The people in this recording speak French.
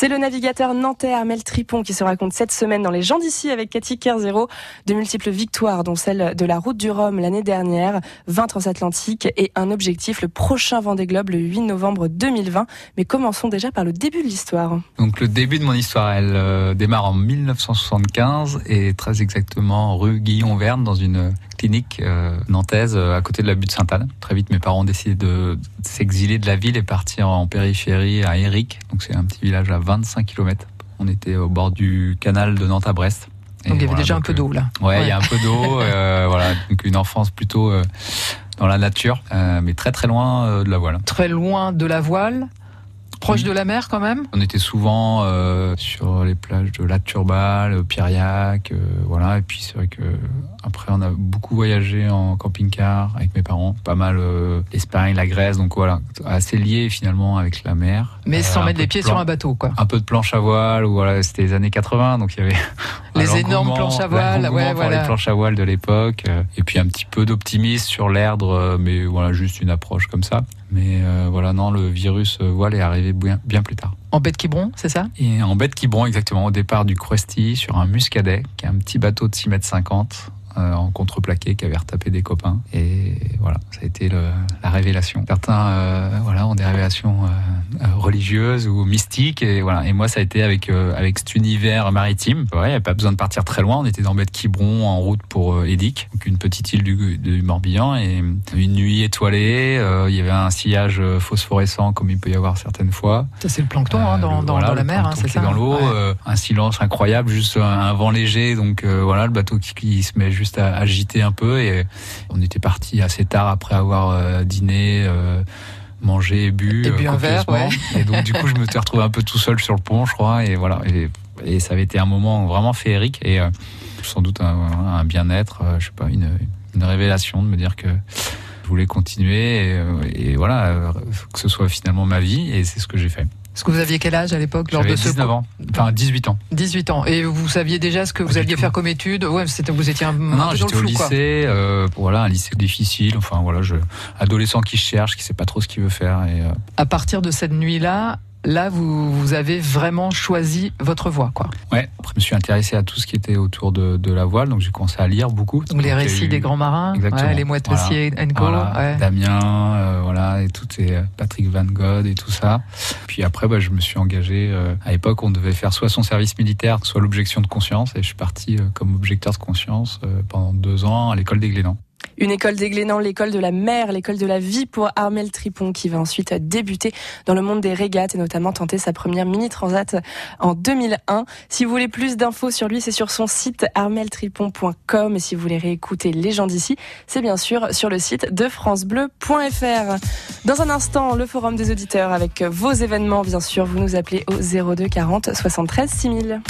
C'est le navigateur nantais Armel Tripon qui se raconte cette semaine dans Les gens d'ici avec Cathy Kerzero de multiples victoires, dont celle de la route du Rhum l'année dernière, 20 transatlantiques et un objectif, le prochain Vendée Globe le 8 novembre 2020. Mais commençons déjà par le début de l'histoire. Donc le début de mon histoire, elle euh, démarre en 1975 et très exactement rue Guillon-Verne dans une clinique euh, nantaise euh, à côté de la butte Sainte-Anne. Très vite, mes parents ont décidé de s'exiler de la ville et partir en périphérie à Éric. Donc c'est un petit village à 25 km. On était au bord du canal de Nantes à Brest. donc il y avait déjà un peu d'eau là. Ouais, il y a un peu d'eau. voilà, donc une enfance plutôt dans la nature, mais très très loin de la voile. Très loin de la voile Proche de la mer quand même? On était souvent euh, sur les plages de La Turbale, Piriac, euh, voilà. Et puis c'est vrai que après on a beaucoup voyagé en camping-car avec mes parents, pas mal euh, l'Espagne, la Grèce, donc voilà, assez lié finalement avec la mer. Mais sans mettre les pieds sur un bateau, quoi. Un peu de planche à voile, ou voilà, c'était les années 80, donc il y avait les énormes planches à voile, ouais, voilà. les planches à voile de l'époque, et puis un petit peu d'optimisme sur l'Erdre, mais voilà, juste une approche comme ça. Mais euh, voilà, non, le virus euh, voile est arrivé bien, bien plus tard. En bête Quiberon, c'est ça? Et en bête Quiberon, exactement, au départ du Krusty, sur un muscadet, qui est un petit bateau de 6 mètres 50 euh, en contreplaqué qui avait retapé des copains. Et voilà, ça a été le, la révélation. Certains euh, voilà, ont des révélations euh, religieuses ou mystiques. Et, voilà. et moi, ça a été avec, avec cet univers maritime. Ouais, il n'y avait pas besoin de partir très loin. On était dans Bête Quiberon en route pour Édic, donc une petite île du, du, Morbihan. Et une nuit étoilée, il y avait un sillage phosphorescent comme il peut y avoir certaines fois. C'est le plancton hein, dans, dans, dans, la mer, hein, c'est ça Dans l'eau, un silence incroyable, juste un, vent léger. Donc voilà, le bateau qui, qui se met juste à agiter un peu et on était parti assez tard après avoir euh, dîné. Euh, mangé et bu, et, un verre, ouais. et donc du coup je me suis retrouvé un peu tout seul sur le pont je crois et voilà et, et ça avait été un moment vraiment féerique et euh, sans doute un, bien-être je sais pas une, une, révélation de me dire que je voulais continuer et, et voilà que ce soit finalement ma vie et c'est ce que j'ai fait est-ce que vous aviez quel âge à l'époque lors de 19 ans, enfin 18 ans. 18 ans. Et vous saviez déjà ce que vous alliez faire comme études? Ouais, c'était vous étiez un, non, j'étais au lycée, euh, voilà, un lycée difficile. Enfin voilà, je adolescent qui cherche, qui sait pas trop ce qu'il veut faire. Et, euh... À partir de cette nuit-là, là, vous, vous, avez vraiment choisi votre voie, quoi. Ouais. Après, je me suis intéressé à tout ce qui était autour de, de la voile, donc j'ai commencé à lire beaucoup. Donc, les récits des grands marins, ouais, les moitessiers voilà. ouais. Damien, euh, voilà, et tout, et Patrick Van Gogh et tout ça. Puis après, bah, je me suis engagé. Euh, à l'époque, on devait faire soit son service militaire, soit l'objection de conscience, et je suis parti comme objecteur de conscience pendant deux ans à l'école des Glénans. Une école des Glénans, l'école de la mer, l'école de la vie pour Armel Tripon qui va ensuite débuter dans le monde des régates et notamment tenter sa première mini transat en 2001. Si vous voulez plus d'infos sur lui, c'est sur son site armeltripon.com et si vous voulez réécouter les gens d'ici, c'est bien sûr sur le site de francebleu.fr. Dans un instant, le forum des auditeurs avec vos événements, bien sûr, vous nous appelez au 02 40 73 6000.